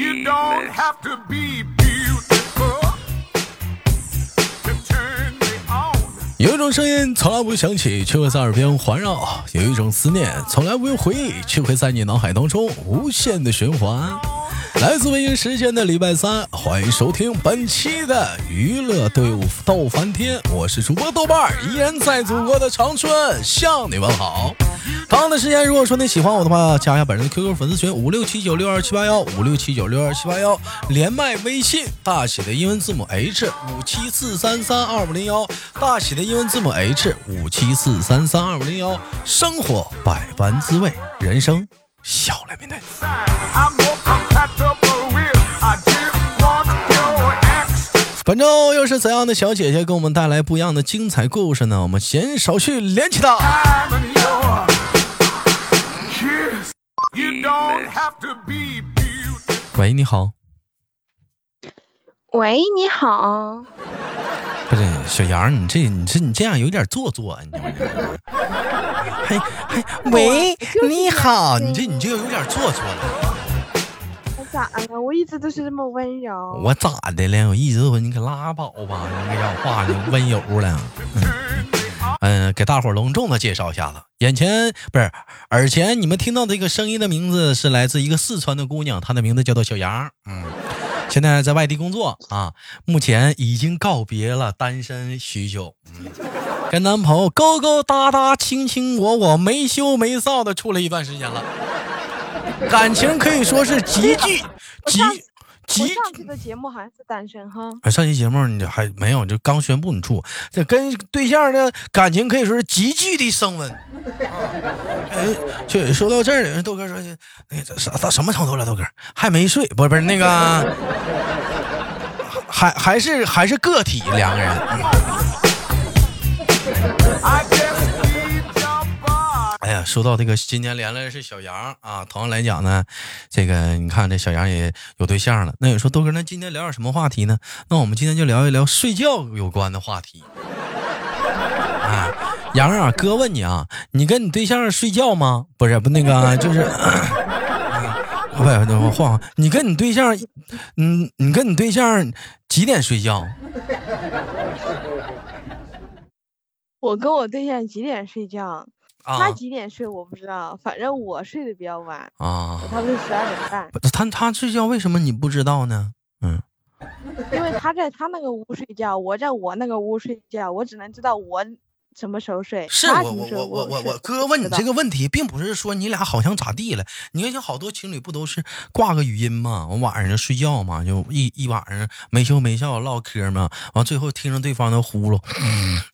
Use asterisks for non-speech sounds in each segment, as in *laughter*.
You don't have to be beautiful to turn me on. 有一种声音从来不会响起，却会在耳边环绕；有一种思念从来不用回忆，却会在你脑海当中无限的循环。来自北京时间的礼拜三，欢迎收听本期的娱乐队伍斗翻天，我是主播豆瓣儿，依然在祖国的长春向你们好。同样的时间，如果说你喜欢我的话，加一下本人的 QQ 粉丝群五六七九六二七八幺五六七九六二七八幺，连麦微信大写的英文字母 H 五七四三三二五零幺，大写的英文字母 H 五七四三三二五零幺。生活百般滋味，人生笑来面对。本周又是怎样的小姐姐给我们带来不一样的精彩故事呢？我们闲言少叙，连起它。I'm in your kiss. You don't have to be beautiful. 喂，你好，喂，你好，不是小杨，你这你这你这样有点做作，啊你知道吗？还还喂，你好，你这你这有点做作了。咋了？我一直都是这么温柔。我咋的了？我一直都你可拉倒吧，你个讲话你温柔了。嗯，给大伙隆重的介绍一下子，眼前不是耳前你们听到这个声音的名字是来自一个四川的姑娘，她的名字叫做小杨。嗯，现在在外地工作啊，目前已经告别了单身许久，嗯，跟男朋友勾勾搭搭、卿卿我我、没羞没臊的处了一段时间了，感情可以说是极具极我极上期的节目好像是单身哈，哎，上期节目你还没有，就刚宣布你处，这跟对象的感情可以说是急剧的升温。*laughs* 哎，就说到这儿了，豆哥说，那个啥到什么程度了？豆哥还没睡，不是不是那个，*laughs* 还还是还是个体两个人。哎呀，说到这个，今天连来的是小杨啊。同样来讲呢，这个你看这小杨也有对象了。那有说豆哥，那今天聊点什么话题呢？那我们今天就聊一聊睡觉有关的话题。啊，杨啊，哥问你啊，你跟你对象睡觉吗？不是，不那个就是，不是，我晃，你跟你对象，嗯，你跟你对象几点睡觉？我跟我对象几点睡觉？他啊几点睡我不知道，反正我睡得比较晚，啊我，差不多十二点半，他他睡觉为什么你不知道呢？嗯。因为他在他那个屋睡觉，我在我那个屋睡觉，我只能知道我什么时候睡。是我我我我我我哥问你这个问题，并不是说你俩好像咋地了。你看，像好多情侣不都是挂个语音嘛，我晚上就睡觉嘛，就一一晚上没羞没臊唠嗑嘛，完最后听着对方的呼噜，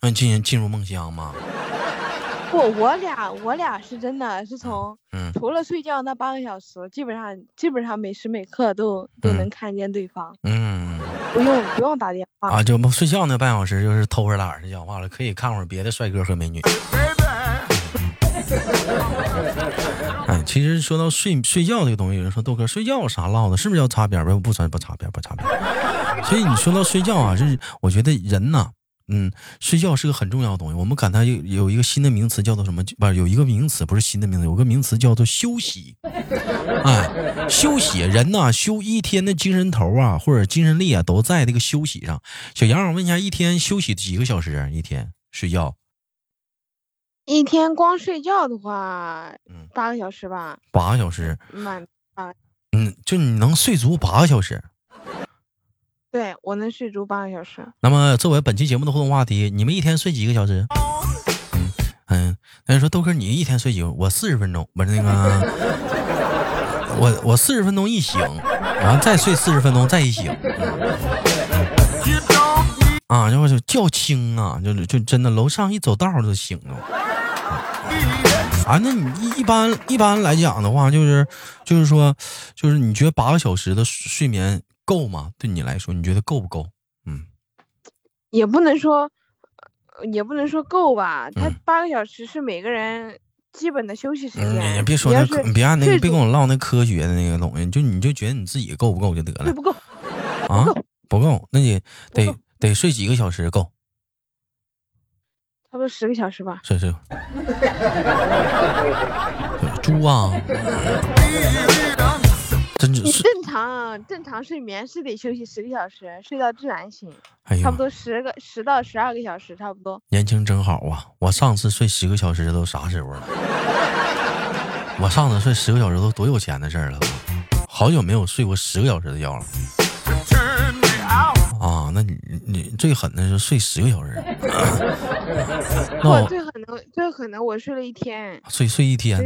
嗯，进进入梦乡嘛。不，我俩我俩是真的是从嗯除了睡觉那半个小时，基本上基本上每时每刻都都嗯能看见对方，嗯不用不用打电话。啊，就睡觉那半小时就是偷着懒儿的讲话了，可以看会儿别的帅哥和美女。*laughs* 哎，其实说到睡睡觉这个东西，有人说豆哥睡觉有啥唠的？是不是要擦边儿？不不擦不擦边儿不擦边儿。所以你说到睡觉啊，就是我觉得人呐，嗯，睡觉是个很重要的东西。我们感叹有有一个新的名词叫做什么？不是有一个名词，不是新的名词，有个名词叫做休息。哎，休息人呐，休一天的精神头啊，或者精神力啊，都在这个休息上。小杨，我问一下，一天休息几个小时啊？一天睡觉？一天光睡觉的话嗯，八个小时吧，八个小时？满嗯，就你能睡足八个小时？对我能睡足八个小时。那么，作为本期节目的互动话题，你们一天睡几个小时？嗯，那你说豆哥，你一天睡几个？我四十分钟，不是那个，我我四十分钟一醒，然后再睡四十分钟再一醒，You don't need 啊，就就觉轻啊，就就真的楼上一走道就醒了。啊，那你一一般一般来讲的话，就是就是说，就是你觉得八个小时的睡眠够吗？对你来说，你觉得够不够？嗯也不能说，呃也不能说够吧。他嗯八个小时是每个人基本的休息时嗯，间。你别说那别按那个，别跟我唠那科学的那个东西，就你就觉得你自己够不够就得了不够，*laughs* 啊？不够，那你得得睡几个小时够？差不多十个小时吧。睡睡。*laughs* 猪啊，*laughs* 真是，正常正常睡眠是得休息十个小时，睡到自然醒，哎，差不多十个十到十二个小时，差不多。年轻真好啊！我上次睡十个小时都啥时候了？*laughs* 我上次睡十个小时都多有钱的事儿了，好久没有睡过十个小时的觉了.啊！那你你最狠的是睡十个小时，*laughs* 那我我最可能我睡了一天，睡睡一天，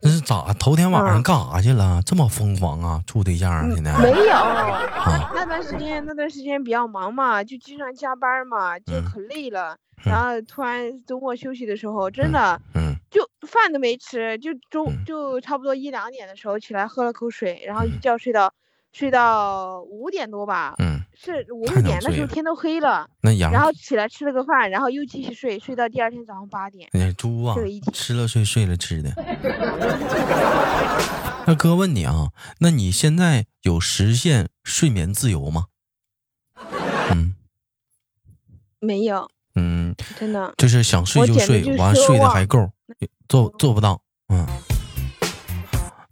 那是咋？头天晚上嗯干啥去了？这么疯狂啊？处对象啊？现在没有。啊？那段时间那段时间比较忙嘛，就经常加班嘛，就嗯可累了。嗯然后突然周末休息的时候，真的嗯就饭都没吃，就中嗯就差不多一两点的时候起来喝了口水，然后一觉睡到睡到五点多吧，嗯，是五六点，那时候天都黑了，那羊然后起来吃了个饭，然后又继续睡，睡到第二天早上八点。那猪啊吃了睡，睡了吃的。那哥问你啊，那你现在有实现睡眠自由吗？嗯没有，嗯，真的，就是想睡就睡，完睡的还够，做做不到。嗯，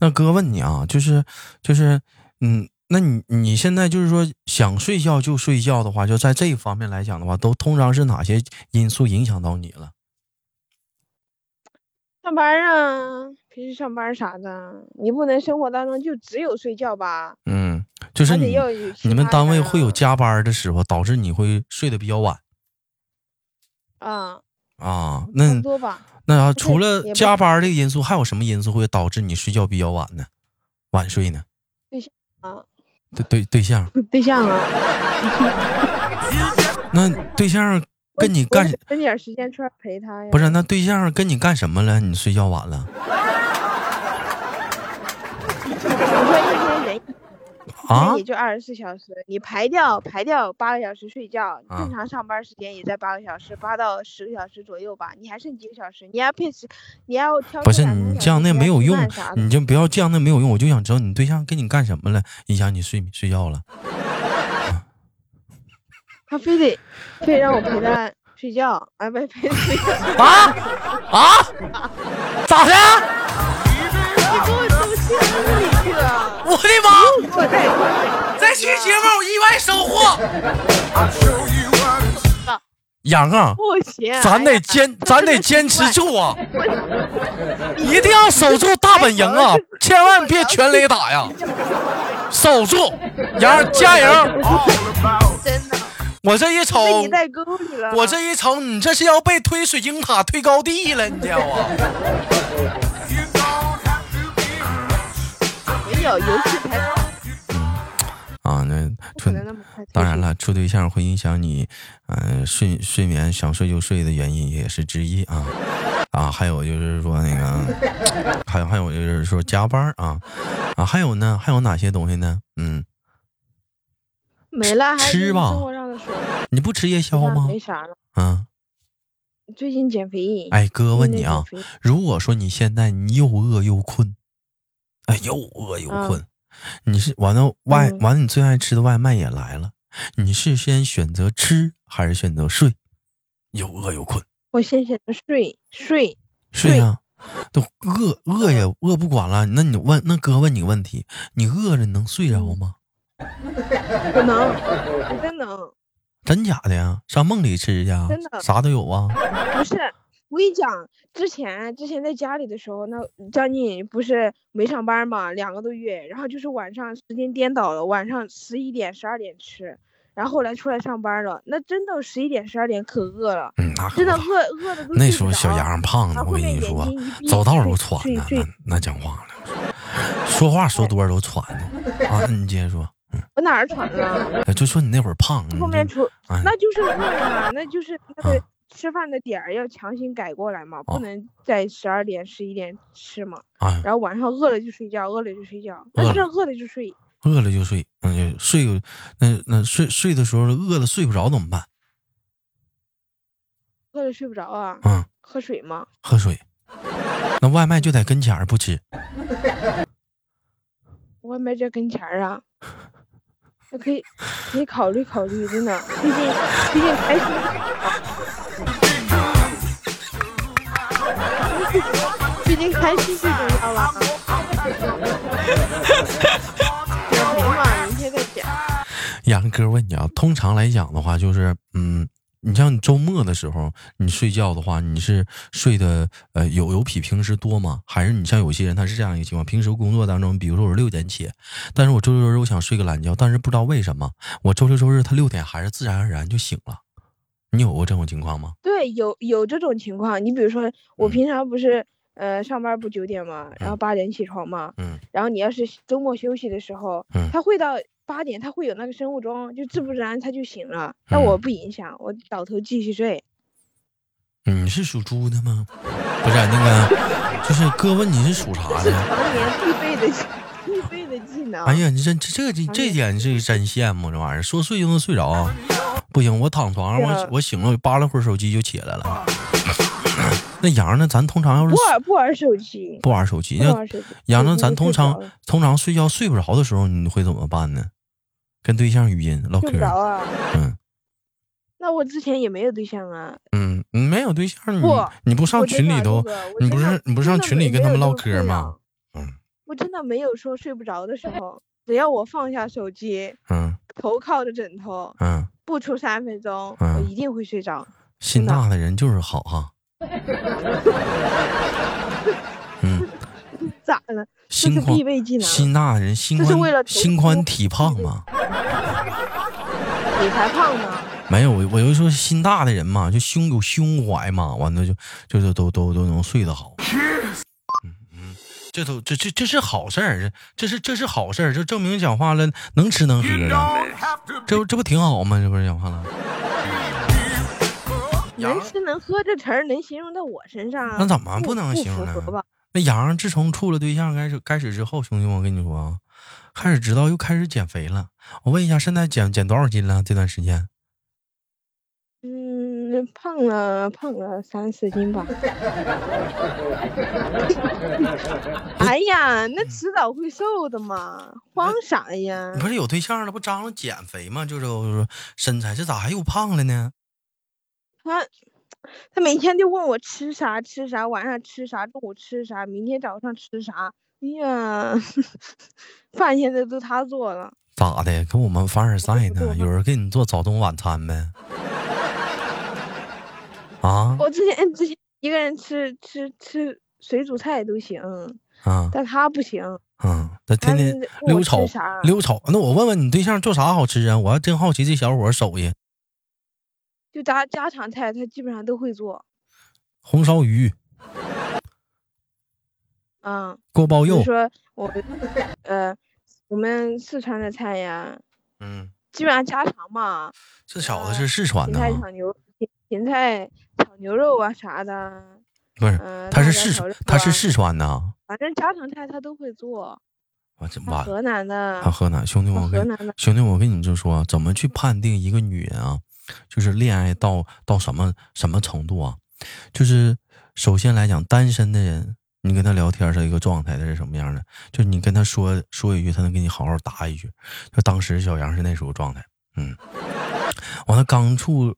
那哥问你啊，就是就是嗯，那你你现在就是说想睡觉就睡觉的话，就在这一方面来讲的话，都通常是哪些因素影响到你了？上班啊，平时上班啥的，你不能生活当中就只有睡觉吧？嗯，就是你们单位会有加班的时候，导致你会睡得比较晚啊，啊。那多吧。那啊除了加班这个因素，还有什么因素会导致你睡觉比较晚呢？晚睡呢？啊，对对，对象，对象啊，*laughs* 那对象跟你干得分点时间出来陪他呀。不是？那对象跟你干什么了？你睡觉晚了我说一天人一也？就二十四小时，你排掉排掉八个小时睡觉，啊正常上班时间也在八个小时，八到十个小时左右吧。你还剩几个小时？你要配时，你要挑不是你这样那没有用你就不要这样那没有用。我就想知道你对象跟你干什么了，影响你睡睡觉了。*laughs* 他非得非得让我陪他睡觉，啊，不陪他睡觉。*laughs* 啊啊！咋的？我的妈！这期节目意外收获。杨啊，不行，咱得坚，咱得坚持住啊！一定要守住大本营啊！千万别全雷打呀！守住，杨加油！真的我这一瞅。我这一瞅，你这是要被推水晶塔推高地了，你知道有游戏才啊，那处。当然，了，处对象会影响你，呃，睡睡眠想睡就睡的原因也是之一啊啊，还有就是说那个，还有还有就是说加班啊啊，还有呢，还有哪些东西呢？嗯，没了，还吃吧生活上的，你不吃夜宵吗？没啥了。啊，最近减肥。哎，哥问你啊，如果说你现在你又饿又困，哎，又饿又嗯困，你是完了外嗯完了，你最爱吃的外卖也来了，你是先选择吃还是选择睡？又饿又困，我先选择睡睡。睡呀、都饿饿也饿不管了。那你问那哥问你个问题，你饿着你能睡着吗？不能，真能。真假的呀？上梦里吃去啊真的啥都有啊。不是，我跟你讲，之前之前在家里的时候，那将近不是没上班嘛，两个多月，然后就是晚上时间颠倒了，晚上十一点十二点吃，然后后来出来上班了，那真的十一点十二点可饿了，嗯，那可真的饿饿的都那时候小着杨胖的，我跟你说走道都喘呢，那那讲话了，说话说多少都喘呢。*laughs* 啊，你接着说，我哪儿喘了？哎就说你那会儿胖，后面出哎那就是饿了，那就是那啊个吃饭的点儿要强行改过来嘛，哦不能在十二点十一点吃嘛。啊，然后晚上饿了就睡觉，饿了就睡觉，那真的饿了就睡。饿了就睡，嗯，就睡那那睡睡的时候饿了睡不着怎么办？饿了睡不着啊，嗯，喝水吗？喝水。那外卖就在跟前儿不吃，*laughs* 外卖在跟前儿啊，那可以可以考虑考虑，真的，毕竟毕竟开心，*laughs* 毕竟开心最重要了。杨哥问你啊，通常来讲的话，就是嗯，你像你周末的时候，你睡觉的话，你是睡的呃有有比平时多吗？还是你像有些人他是这样一个情况，平时工作当中，比如说我是六点起，但是我周六周日我想睡个懒觉，但是不知道为什么我周六周日他六点还是自然而然就醒了。你有过这种情况吗？对，有有这种情况。你比如说，我嗯平常不是呃上班不九点嘛，然后八点起床嘛，嗯然后你要是周末休息的时候，嗯他会到八点，他会有那个生物钟，就自不然他就醒了。但嗯我不影响，我倒头继续睡。你是属猪的吗？不是那个，就是哥问你是属啥是的？常年必备的必备的技能。哎呀，你这这这这这点是真羡慕这玩意儿，说睡就能睡着。不行，我躺床上，我我醒了，我扒拉会儿手机就起来了。*laughs* 那杨呢？咱通常要是不玩不玩手机，不玩手机，那不玩手机。杨呢？咱通常通常睡觉睡不着的时候，你会怎么办呢？跟对象语音唠嗑睡不，着啊。嗯那我之前也没有对象啊。嗯，你没有对象，你你不上群里头，你不是你不是上群里跟他们唠嗑吗？嗯我真的没有说睡不着的时候，只要我放下手机，嗯头靠着枕头，嗯，不出三分钟，我嗯一定会睡着。心大的人就是好哈。*laughs* 嗯，*laughs* 咋了？这是心宽必备技能。心大的人心这是为了宽心宽体胖嘛。你才胖呢。*laughs* 没有，我我就说心大的人嘛，就胸有胸怀嘛，完了就就是都都都能睡得好。这都这这这是好事儿，这这是这是好事儿，这证明讲话了能吃能喝 have to 这这不挺好吗？这不是讲话了？能吃能喝这词儿能形容到我身上？那怎么不不能形容呢？那杨自从处了对象开始开始之后，兄弟们，我跟你说啊，开始知道又开始减肥了。我问一下，现在减减多少斤了？这段时间？嗯，胖了胖了三四斤吧。哎呀，那迟早会瘦的嘛，慌啥呀你？不是有对象了，不张罗减肥吗？就是说身材，这咋还又胖了呢？他他每天就问我吃啥吃啥，晚上吃啥，中午吃啥，明天早上吃啥。哎呀，饭现在都他做了。咋的？跟我们凡尔赛呢？*laughs* 有人给你做早中晚餐呗？啊我之前之前一个人吃吃吃水煮菜都行，啊但他不行。嗯，他天天溜炒啥溜炒。那我问问你对象做啥好吃啊？我还真好奇这小伙手艺。就家家常菜，他基本上都会做。红烧鱼、嗯，锅包肉，说我们呃我们四川的菜呀，嗯，基本上家常嘛，这小子是四川的啊？菜炒牛芹芹菜炒牛肉啊啥的，不是，嗯、他是四辣椒炒肉啊他是四川的啊。反正家常菜他都会做。我这完了，河南的，他河南兄弟们，我跟兄弟，我跟你就说，怎么去判定一个女人啊，就是恋爱到到什么什么程度啊？就是首先来讲，单身的人，你跟他聊天是一个状态，他是什么样的？就你跟他说说一句，他能给你好好答一句。就当时小杨是那时候状态，嗯，完了刚处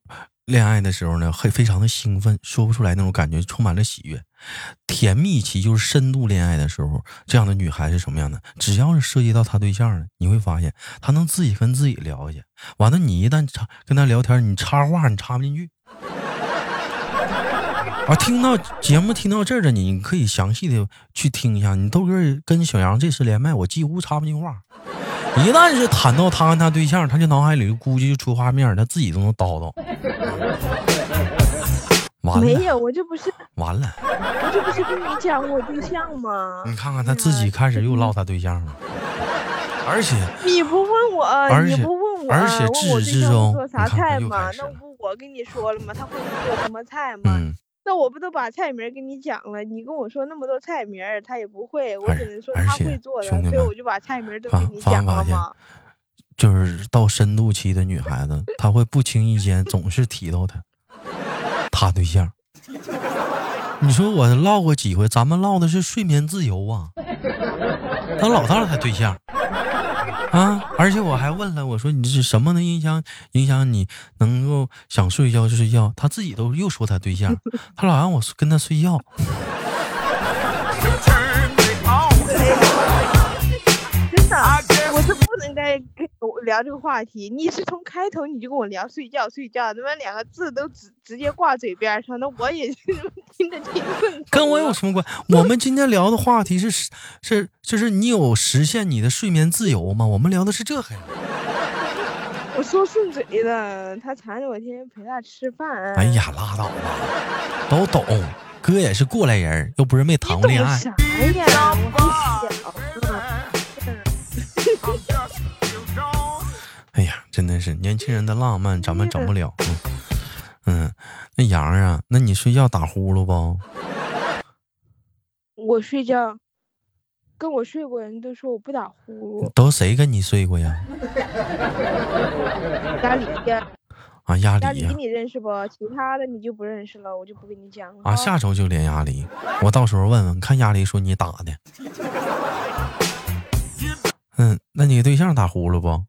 恋爱的时候呢，很非常的兴奋，说不出来那种感觉，充满了喜悦。甜蜜期就是深度恋爱的时候，这样的女孩是什么样的？只要是涉及到她对象了，你会发现她能自己跟自己聊去。完了，你一旦插跟她聊天，你插话你插不进去。*laughs* 啊，听到节目听到这儿的你，你可以详细的去听一下。你豆哥跟小杨这次连麦，我几乎插不进话。一旦是谈到他跟他对象，他就脑海里估计就出画面，他自己都能叨叨。*laughs* 完了，没有，我这不是完了。我这不是跟你讲我对象吗？你看看他自己开始又唠他对象了，而且你不问我，你而且不问我，而且问我对象至始至终做啥菜嘛？又开始了那不我跟你说了吗？他会做什么菜吗？嗯，那我不都把菜名儿跟你讲了？你跟我说那么多菜名，他也不会，我只能说他会做的，所以我就把菜名都发给你讲了嘛。就是到深度期的女孩子，她会不经意间总是提到他，他对象。你说我唠过几回，咱们唠的是睡眠自由啊，他老道他对象啊，而且我还问了，我说你是什么能影响影响你能够想睡觉就睡觉？他自己都又说他对象，他老让我跟他睡觉。能再跟我聊这个话题，你是从开头你就跟我聊睡觉睡觉，他妈两个字都直直接挂嘴边上，那我也是 *laughs* 听着听顺口跟我有什么关？我们今天聊的话题是是就是你有实现你的睡眠自由吗？我们聊的是这个呀。*laughs* 我说顺嘴的，他缠着我天天陪他吃饭。哎，呀，拉倒吧，都懂。哥也是过来人，又不是没谈过恋爱。懂啥呀？我还真的是年轻人的浪漫，咱们整不了。嗯，嗯那杨儿啊，那你睡觉打呼噜不？我睡觉，跟我睡过人都说我不打呼噜，都谁跟你睡过呀？*laughs* 家里呀，啊，鸭梨呀、家里你认识不？其他的你就不认识了，我就不跟你讲了。啊，下周就连鸭梨，我到时候问问，看鸭梨说你打的。嗯，那你对象打呼噜不？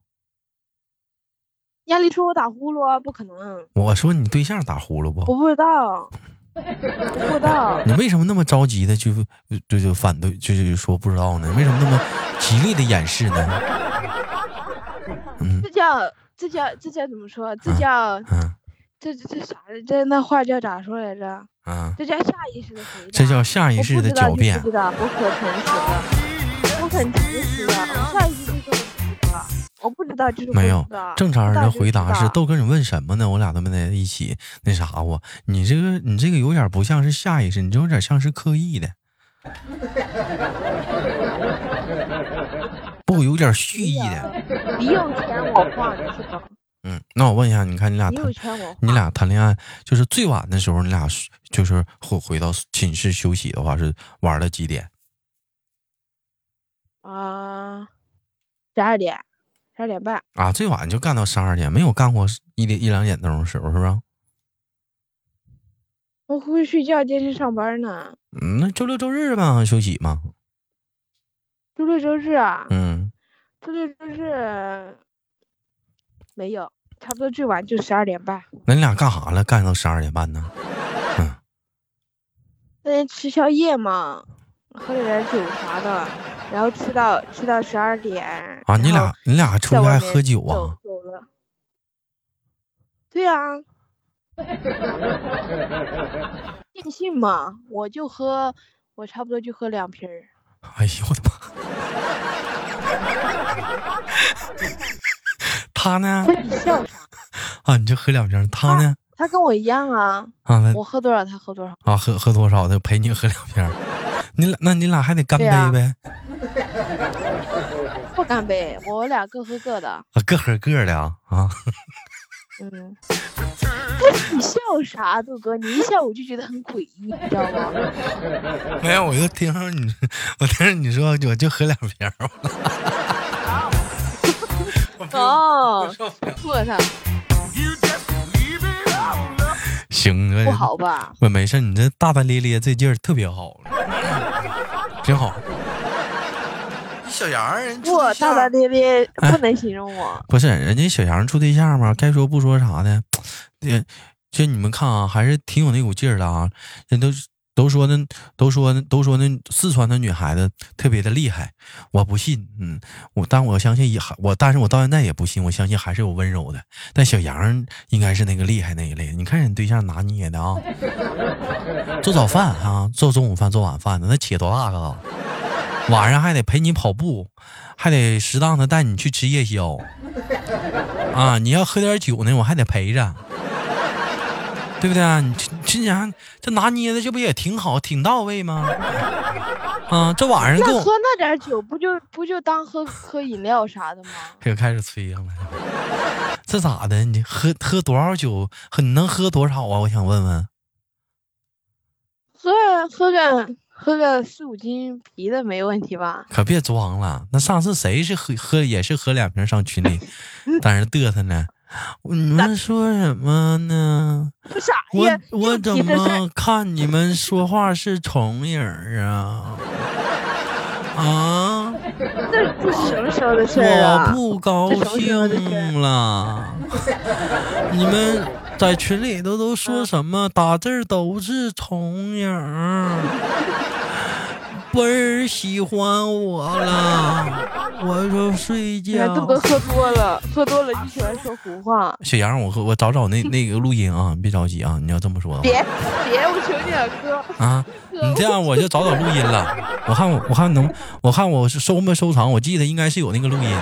家里说我打呼噜啊，不可能，我说你对象打呼噜不？我不知道，我不知道。*laughs* 你为什么那么着急的就就就反对，就就说不知道呢？为什么那么极力的掩饰呢？嗯这叫这叫这叫怎么说？这叫嗯这这这啥？这那话叫咋说来着？啊，这叫下意识的回答。这叫下意识的狡辩你不。知道，我可诚实了，我很诚实的，我下意识我不知道就是没有正常人的回答是都豆哥，你问什么呢？我俩都没在一起那啥我。你这个你这个有点不像是下意识，你这有点像是刻意的，不有点蓄意的。你有钱我花，你是吧？嗯，那我问一下，你看你俩谈你俩谈恋爱，就是最晚的时候，你俩就是回回到寝室休息的话，是玩到几点？啊，十二点，十二点半，啊，最晚就干到十二点，没有干过一点一两点钟的时候，是不是？我回去睡觉，接着上班呢。嗯，那周六周日吧，休息嘛。周六周日啊，嗯，周六周日没有，差不多最晚就十二点半。那你俩干啥了？干到十二点半呢？嗯，那天吃宵夜嘛，喝了点酒啥的，然后吃到吃到十二点。啊，你俩你俩出去还喝酒啊？走了。对啊，*laughs* 尽兴嘛，我就喝，我差不多就喝两瓶儿。哎呦我的妈！*laughs* 他呢？你笑啥？啊，你就喝两瓶。他呢？他跟我一样啊，啊，我喝多少他喝多少。啊，喝喝多少他？陪你喝两瓶。你俩那你俩还得干杯呗？*laughs* 不干杯，我俩各喝各的。啊，各喝各的啊啊！嗯，你笑啥，杜哥？你一笑我就觉得很诡异，你知道吗？*laughs* 没有，我就听着你，*laughs* 我听着你说，我就喝两瓶儿。哦，受不了错他 You just leave it all up. 行啊，不好吧？我没事，你这大大咧咧这劲儿特别好，挺好。小杨不，大象大咧咧哎不能形容我。*laughs* 不是人家小杨处对象嘛，该说不说啥的，这这你们看啊，还是挺有那股劲儿的啊。人都都说那都说那都说那四川的女孩子特别的厉害，我不信，嗯，我但我相信也我，但是我到现在也不信，我相信还是有温柔的。但小杨应该是那个厉害那一类，你看人对象拿捏的啊，做早饭啊，做中午饭，做晚饭的，那起多大个？晚上还得陪你跑步，还得适当的带你去吃夜宵。啊，你要喝点酒呢，我还得陪着，对不对啊？你这这家这拿捏的，这不也挺好，挺到位吗？*laughs* 啊，这晚上跟我喝那点酒，不就不就当喝喝饮料啥的吗？*laughs* 又开始吹上了，这咋的？你喝喝多少酒？喝你能喝多少啊？我想问问。喝喝个喝个四五斤啤的没问题吧？可别装了，那上次谁是喝喝也是喝两瓶上群里，*laughs* 在那嘚瑟呢？你们说什么呢？啥我呀？我怎么看你们说话是重影儿啊？啊！这这什么时候的事儿我啊？不高兴了。你们在群里头都说什么？打字儿都是重影儿，宝贝儿喜欢我了，我说睡觉这。都喝多了，喝多了就喜欢说胡话。小杨，我我找找那那个录音啊，你别着急啊，你要这么说别别，我求你了，哥。啊，你这样我就找找录音了。我看我我看能我看我收没收藏，我记得应该是有那个录音。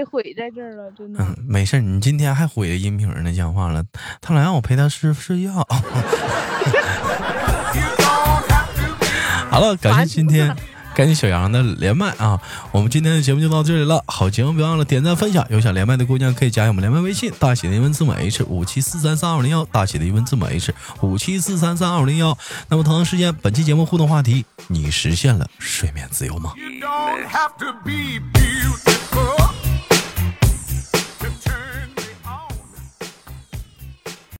被毁在这儿了，真的。嗯，没事儿，你今天还毁了音频呢，讲话了。他老让我陪他睡睡觉。好了，感谢今天。感谢小杨的连麦啊！我们今天的节目就到这里了。好节目别忘了点赞分享。有想连麦的姑娘可以加我们连麦微信，大写的英文字母 H 五七四三三二零幺，大写的英文字母 H 五七四三三二零幺。那么同样时间，本期节目互动话题：你实现了睡眠自由吗？You don't have to be beautiful